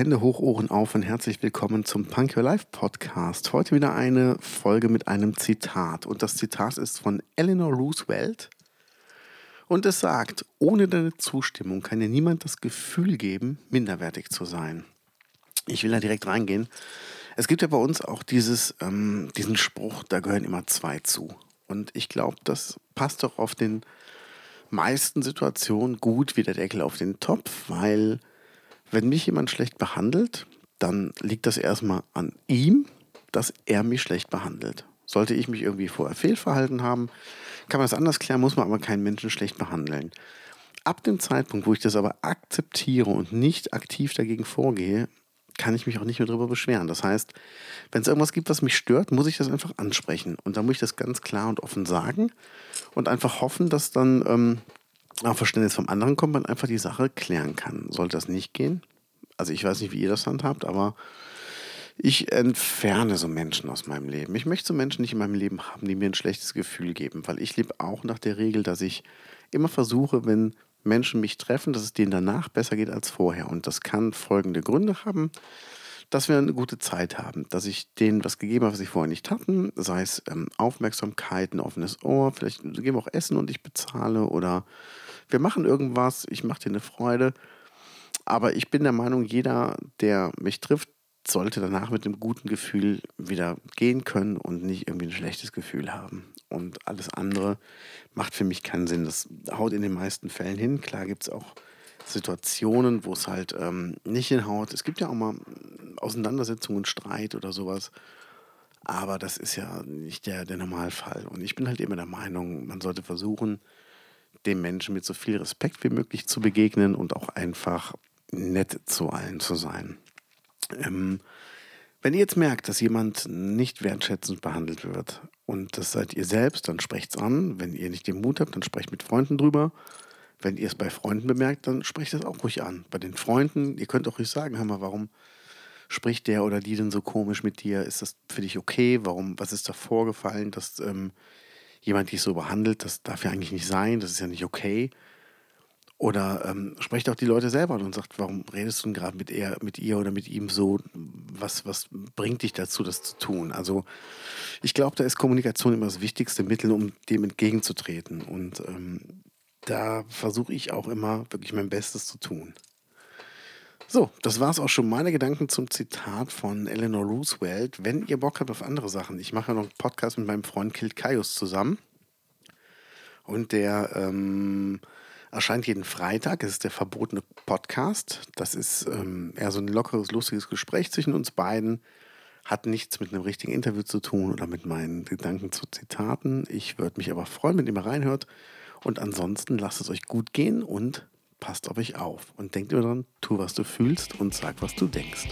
Hände hoch, Ohren auf und herzlich willkommen zum Punk Your Life Podcast. Heute wieder eine Folge mit einem Zitat. Und das Zitat ist von Eleanor Roosevelt. Und es sagt, ohne deine Zustimmung kann dir niemand das Gefühl geben, minderwertig zu sein. Ich will da direkt reingehen. Es gibt ja bei uns auch dieses, ähm, diesen Spruch, da gehören immer zwei zu. Und ich glaube, das passt doch auf den meisten Situationen gut wie der Deckel auf den Topf, weil wenn mich jemand schlecht behandelt, dann liegt das erstmal an ihm, dass er mich schlecht behandelt. Sollte ich mich irgendwie vorher fehlverhalten haben, kann man das anders klären, muss man aber keinen Menschen schlecht behandeln. Ab dem Zeitpunkt, wo ich das aber akzeptiere und nicht aktiv dagegen vorgehe, kann ich mich auch nicht mehr darüber beschweren. Das heißt, wenn es irgendwas gibt, was mich stört, muss ich das einfach ansprechen. Und dann muss ich das ganz klar und offen sagen und einfach hoffen, dass dann ähm, auch Verständnis vom anderen kommt, man einfach die Sache klären kann. Sollte das nicht gehen? Also ich weiß nicht, wie ihr das handhabt, aber ich entferne so Menschen aus meinem Leben. Ich möchte so Menschen nicht in meinem Leben haben, die mir ein schlechtes Gefühl geben, weil ich lebe auch nach der Regel, dass ich immer versuche, wenn Menschen mich treffen, dass es denen danach besser geht als vorher. Und das kann folgende Gründe haben dass wir eine gute Zeit haben, dass ich denen was gegeben habe, was sie vorher nicht hatten, sei es ähm, Aufmerksamkeit, ein offenes Ohr, vielleicht geben wir auch Essen und ich bezahle oder wir machen irgendwas, ich mache dir eine Freude. Aber ich bin der Meinung, jeder, der mich trifft, sollte danach mit einem guten Gefühl wieder gehen können und nicht irgendwie ein schlechtes Gefühl haben. Und alles andere macht für mich keinen Sinn. Das haut in den meisten Fällen hin. Klar gibt es auch Situationen, wo es halt ähm, nicht hinhaut. Es gibt ja auch mal Auseinandersetzungen, Streit oder sowas. Aber das ist ja nicht der, der Normalfall. Und ich bin halt immer der Meinung, man sollte versuchen, dem Menschen mit so viel Respekt wie möglich zu begegnen und auch einfach nett zu allen zu sein. Ähm, wenn ihr jetzt merkt, dass jemand nicht wertschätzend behandelt wird und das seid ihr selbst, dann sprecht es an. Wenn ihr nicht den Mut habt, dann sprecht mit Freunden drüber. Wenn ihr es bei Freunden bemerkt, dann sprecht es auch ruhig an. Bei den Freunden, ihr könnt auch ruhig sagen, hör mal, warum spricht der oder die denn so komisch mit dir? Ist das für dich okay? Warum, was ist da vorgefallen, dass ähm, jemand dich so behandelt? Das darf ja eigentlich nicht sein, das ist ja nicht okay. Oder ähm, sprecht auch die Leute selber an und sagt, warum redest du denn gerade mit, mit ihr oder mit ihm so? Was, was bringt dich dazu, das zu tun? Also ich glaube, da ist Kommunikation immer das wichtigste Mittel, um dem entgegenzutreten. Und ähm, da versuche ich auch immer wirklich mein Bestes zu tun. So, das war es auch schon. Meine Gedanken zum Zitat von Eleanor Roosevelt. Wenn ihr Bock habt auf andere Sachen, ich mache ja noch einen Podcast mit meinem Freund Kilt Kaius zusammen. Und der ähm, erscheint jeden Freitag. Es ist der verbotene Podcast. Das ist ähm, eher so ein lockeres, lustiges Gespräch zwischen uns beiden. Hat nichts mit einem richtigen Interview zu tun oder mit meinen Gedanken zu Zitaten. Ich würde mich aber freuen, wenn ihr mal reinhört. Und ansonsten lasst es euch gut gehen und passt auf euch auf und denkt immer dran, tu, was du fühlst und sag, was du denkst.